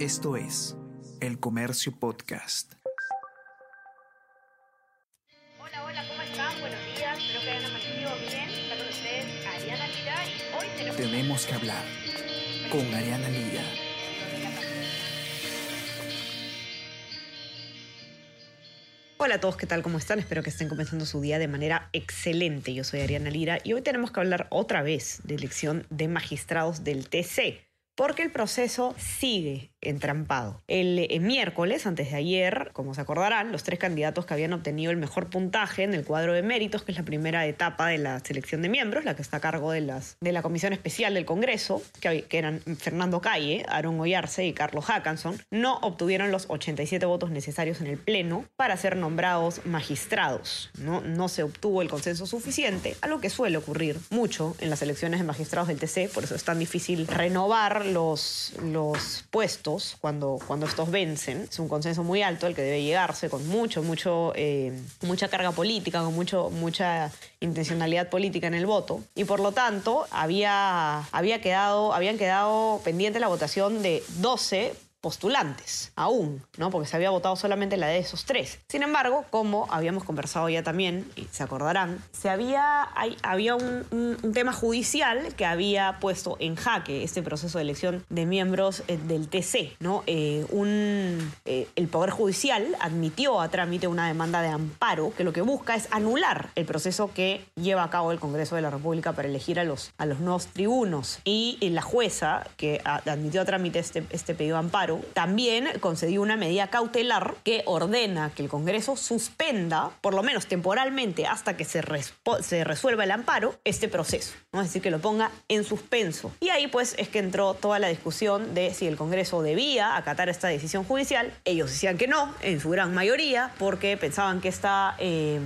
Esto es El Comercio Podcast. Hola, hola, ¿cómo están? Buenos días, espero que hayan amanecido bien. Está con ustedes Ariana Lira y hoy tenemos... Tenemos que hablar con Ariana Lira. Hola a todos, ¿qué tal? ¿Cómo están? Espero que estén comenzando su día de manera excelente. Yo soy Ariana Lira y hoy tenemos que hablar otra vez de elección de magistrados del TC, porque el proceso sigue entrampado. El, eh, miércoles, antes de ayer, como se acordarán, los tres candidatos que habían obtenido el mejor puntaje en el cuadro de méritos, que es la primera etapa de la selección de miembros, la que está a cargo de, las, de la Comisión Especial del Congreso, que, eran Fernando Calle, Aaron Oyarce y Carlos Hackanson, no obtuvieron los 87 votos necesarios en el Pleno para ser nombrados magistrados. No, no se obtuvo el consenso suficiente, a lo que suele ocurrir mucho en las elecciones de magistrados del TC, por eso es tan difícil renovar los, los puestos cuando, cuando estos vencen. Es un consenso muy alto el que debe llegarse con mucho, mucho, eh, mucha carga política, con mucho, mucha intencionalidad política en el voto. Y por lo tanto, había, había quedado, habían quedado pendiente la votación de 12 postulantes aún, ¿no? Porque se había votado solamente la de esos tres. Sin embargo, como habíamos conversado ya también, y se acordarán, se había, había un, tema judicial que había puesto en jaque este proceso de elección de miembros eh, del TC, ¿no? Eh, un, eh, el Poder Judicial admitió a trámite una demanda de amparo que lo que busca es anular el proceso que lleva a cabo el Congreso de la República para elegir a los, a los nuevos tribunos. Y la jueza que admitió a trámite este, este pedido de amparo también concedió una medida cautelar que ordena que el Congreso suspenda, por lo menos temporalmente, hasta que se, se resuelva el amparo, este proceso. ¿no? Es decir, que lo ponga en suspenso. Y ahí pues es que entró toda la discusión de si el Congreso debía acatar esta decisión judicial. Ellos decían que no, en su gran mayoría, porque pensaban que esta, eh,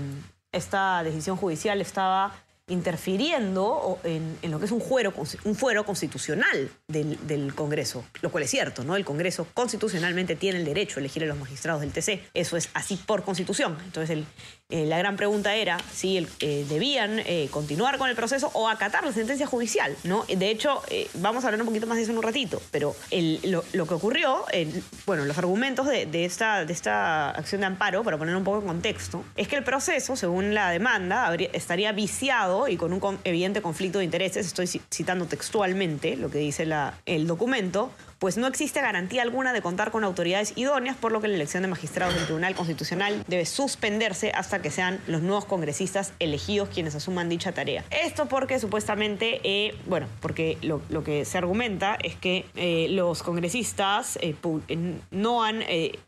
esta decisión judicial estaba interfiriendo en, lo que es un fuero, un fuero constitucional del, Congreso, lo cual es cierto, ¿no? El Congreso constitucionalmente tiene el derecho a elegir a los magistrados del TC, eso es así por constitución. Entonces eh, la gran pregunta era si eh, debían eh, continuar con el proceso o acatar la sentencia judicial, ¿no? De hecho, vamos a hablar un poquito más de eso en un ratito, pero lo, que ocurrió, bueno, los argumentos de, esta, de esta acción de amparo, para poner un poco en contexto, es que el proceso, según la demanda, estaría viciado y con un evidente conflicto de intereses, estoy citando textualmente lo que dice el documento, pues no existe garantía alguna de contar con autoridades idóneas, por lo que la elección de magistrados del Tribunal Constitucional debe suspenderse hasta que sean los nuevos congresistas elegidos quienes asuman dicha tarea. Esto porque supuestamente, eh, bueno, porque lo, que se argumenta es que eh, los congresistas eh, no han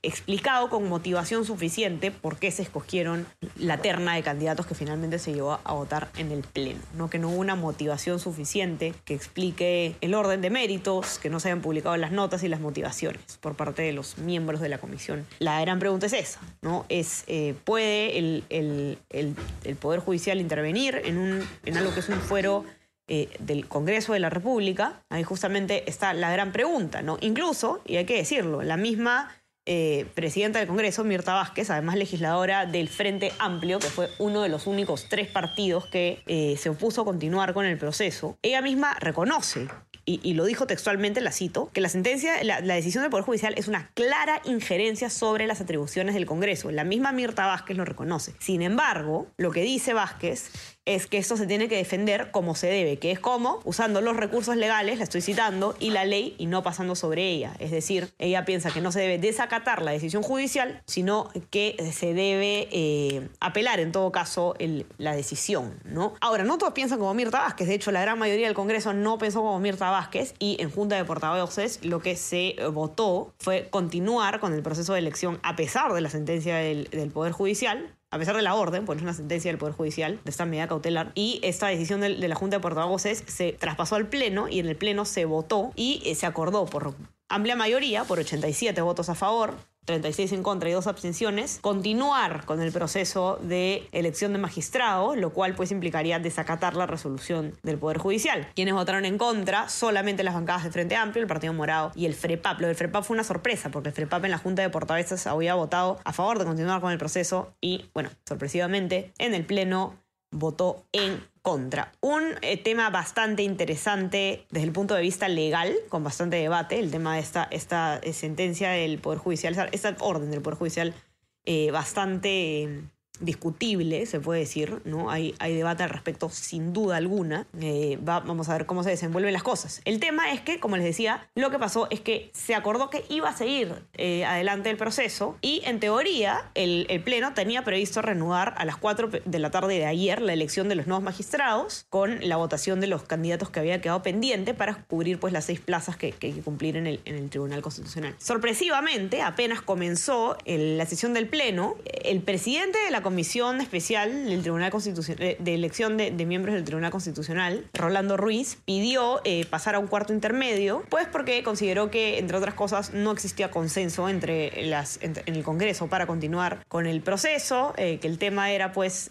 explicado con motivación suficiente por qué se escogieron la terna de candidatos que finalmente se llevó a votar en el Pleno, ¿no? que no hubo una motivación suficiente que explique el orden de méritos, que no se hayan publicado las notas y las motivaciones por parte de los miembros de la comisión. La gran pregunta es esa, ¿no? Es, eh, ¿puede el, el, el, Poder Judicial intervenir en, un, en algo que es un fuero eh, del Congreso de la República? Ahí justamente está la gran pregunta, ¿no? Incluso, y hay que decirlo, la misma... Eh, presidenta del Congreso, Mirta Vázquez, además legisladora del Frente Amplio, que fue uno de los únicos tres partidos que se opuso a continuar con el proceso, ella misma reconoce y, lo dijo textualmente, la cito, que la sentencia, la, decisión del Poder Judicial es una clara injerencia sobre las atribuciones del Congreso. La misma Mirta Vázquez lo reconoce. Sin embargo, lo que dice Vázquez es que esto se tiene que defender como se debe, que es como usando los recursos legales, la estoy citando, y la ley y no pasando sobre ella. Es decir, ella piensa que no se debe desacatar la decisión judicial, sino que se debe eh, apelar en todo caso la decisión. ¿no? Ahora, no todos piensan como Mirta Vázquez, de hecho la gran mayoría del Congreso no pensó como Mirta Vázquez y en Junta de Portavoces lo que se votó fue continuar con el proceso de elección a pesar de la sentencia del, del Poder Judicial, a pesar de la orden, pues es una sentencia del Poder Judicial de esta medida cautelar, y esta decisión de, la Junta de Portavoces se traspasó al Pleno y en el Pleno se votó y eh, se acordó por amplia mayoría, por 87 votos a favor, 36 en contra y dos abstenciones, continuar con el proceso de elección de magistrados, lo cual pues implicaría desacatar la resolución del Poder Judicial. Quienes votaron en contra, solamente las bancadas de Frente Amplio, el Partido Morado y el FREPAP. Lo del FREPAP fue una sorpresa, porque el FREPAP en la Junta de Portavoces había votado a favor de continuar con el proceso y, bueno, sorpresivamente, en el Pleno votó en contra. Un eh, tema bastante interesante desde el punto de vista legal, con bastante debate, el tema de esta, esta eh, sentencia del Poder Judicial, esta orden del Poder Judicial eh, bastante discutible, se puede decir, ¿no? Hay, hay debate al respecto sin duda alguna. Eh, vamos a ver cómo se desenvuelven las cosas. El tema es que, como les decía, lo que pasó es que se acordó que iba a seguir eh, adelante el proceso y en teoría el, el, Pleno tenía previsto reanudar a las 4 de la tarde de ayer la elección de los nuevos magistrados con la votación de los candidatos que había quedado pendiente para cubrir pues las seis plazas que, hay que cumplir en el, en el Tribunal Constitucional. Sorpresivamente, apenas comenzó la sesión del Pleno, el presidente de la Comisión Especial del Tribunal Constitucional, de elección de, miembros del Tribunal Constitucional, Rolando Ruiz, pidió eh, pasar a un cuarto intermedio, pues porque consideró que, entre otras cosas, no existía consenso entre las, entre, en el Congreso para continuar con el proceso, eh, que el tema era, pues,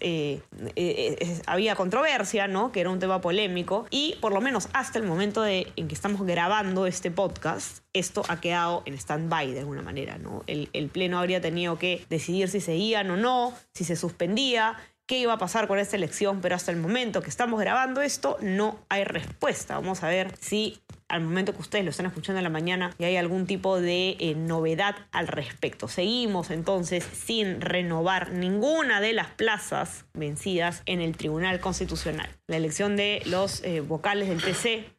eh, había controversia, ¿no? Que era un tema polémico, y por lo menos hasta el momento de, en que estamos grabando este podcast, esto ha quedado en stand-by de alguna manera, ¿no? El, el Pleno habría tenido que decidir si seguían o no, si se suspendía, qué iba a pasar con esta elección, pero hasta el momento que estamos grabando esto no hay respuesta. Vamos a ver si al momento que ustedes lo están escuchando en la mañana y hay algún tipo de eh, novedad al respecto. Seguimos entonces sin renovar ninguna de las plazas vencidas en el Tribunal Constitucional. La elección de los eh, vocales del TC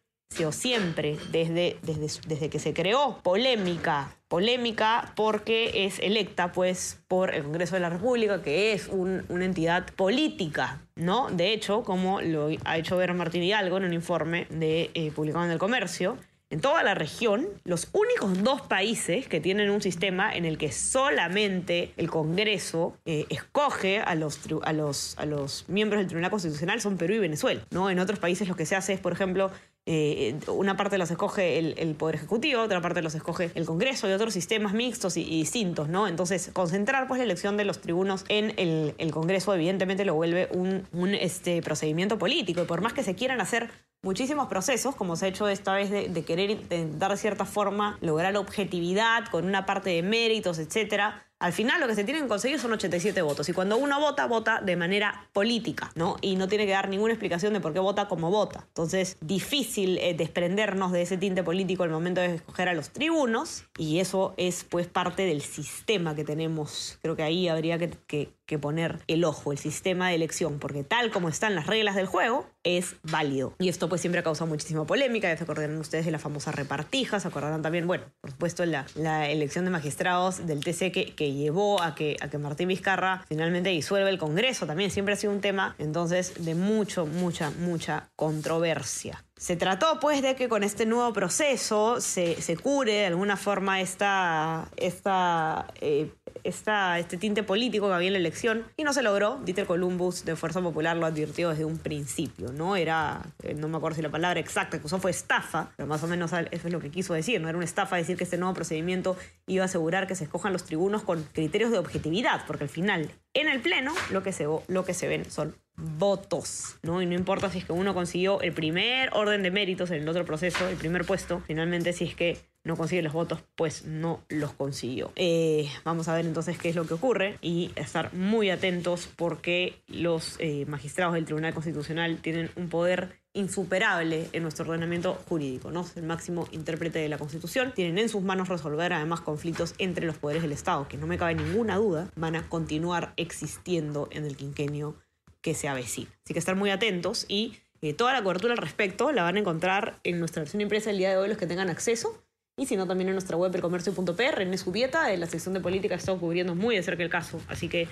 siempre, desde, desde, desde que se creó, polémica, polémica porque es electa pues por el Congreso de la República, que es un, una entidad política, ¿no? De hecho, como lo ha hecho ver Martín Hidalgo en un informe de, eh, publicado en el Comercio, en toda la región, los únicos dos países que tienen un sistema en el que solamente el Congreso eh, escoge a los, a, los, a los miembros del Tribunal Constitucional son Perú y Venezuela. ¿no? En otros países lo que se hace es, por ejemplo, eh, una parte los escoge el, Poder Ejecutivo, otra parte los escoge el Congreso y otros sistemas mixtos y, distintos, ¿no? Entonces, concentrar pues la elección de los tribunos en el, Congreso evidentemente lo vuelve un, un este, procedimiento político y por más que se quieran hacer muchísimos procesos, como se ha hecho esta vez de, de querer intentar de cierta forma lograr objetividad con una parte de méritos, etcétera, al final lo que se tienen que conseguir son 87 votos. Y cuando uno vota, vota de manera política, ¿no? Y no tiene que dar ninguna explicación de por qué vota como vota. Entonces, difícil eh, desprendernos de ese tinte político al momento de escoger a los tribunos. Y eso es, pues, parte del sistema que tenemos. Creo que ahí habría que, que, que poner el ojo, el sistema de elección, porque tal como están las reglas del juego, es válido. Y esto, pues, siempre ha causado muchísima polémica. Ya se acordarán ustedes de la famosa repartija, se acordarán también, bueno, por supuesto, la, elección de magistrados del TC que, que llevó a que, a que Martín Vizcarra finalmente disuelva el Congreso. También siempre ha sido un tema, entonces, de mucho, mucha, mucha controversia. Se trató pues de que con este nuevo proceso se, se cure de alguna forma esta, esta, eh, esta, este tinte político que había en la elección y no se logró. Dieter Columbus de Fuerza Popular lo advirtió desde un principio, ¿no? Era, eh, no me acuerdo si la palabra exacta que usó fue estafa, pero más o menos eso es lo que quiso decir, ¿no? Era una estafa decir que este nuevo procedimiento iba a asegurar que se escojan los tribunos con criterios de objetividad, porque al final en el Pleno lo que se, lo que se ven son votos, ¿no? Y no importa si es que uno consiguió el primer orden de méritos en el otro proceso, el primer puesto, finalmente si es que no consigue los votos, pues no los consiguió. Eh, vamos a ver entonces qué es lo que ocurre y estar muy atentos porque los eh, magistrados del Tribunal Constitucional tienen un poder insuperable en nuestro ordenamiento jurídico, ¿no? El máximo intérprete de la Constitución. Tienen en sus manos resolver además conflictos entre los poderes del Estado, que no me cabe ninguna duda van a continuar existiendo en el quinquenio que se avecina. Así que estar muy atentos y eh, toda la cobertura al respecto la van a encontrar en nuestra versión impresa el día de hoy los que tengan acceso y si no también en nuestra web elcomercio.pr, en su dieta, en la sección de política estamos cubriendo muy de cerca el caso, así que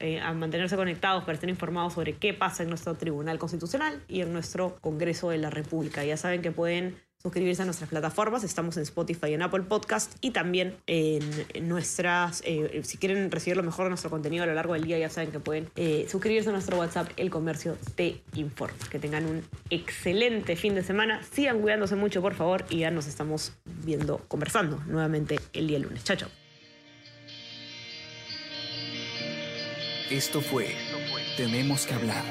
eh, a mantenerse conectados para estar informados sobre qué pasa en nuestro Tribunal Constitucional y en nuestro Congreso de la República. Ya saben que pueden suscribirse a nuestras plataformas. Estamos en Spotify y en Apple Podcast y también en, nuestras, eh, si quieren recibir lo mejor de nuestro contenido a lo largo del día, ya saben que pueden eh, suscribirse a nuestro WhatsApp, El Comercio Te Informa. Que tengan un excelente fin de semana. Sigan cuidándose mucho, por favor, y ya nos estamos viendo, conversando nuevamente el día lunes. Chao, chao. Esto fue Tenemos que hablar.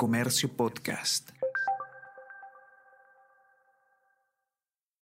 Comercio Podcast.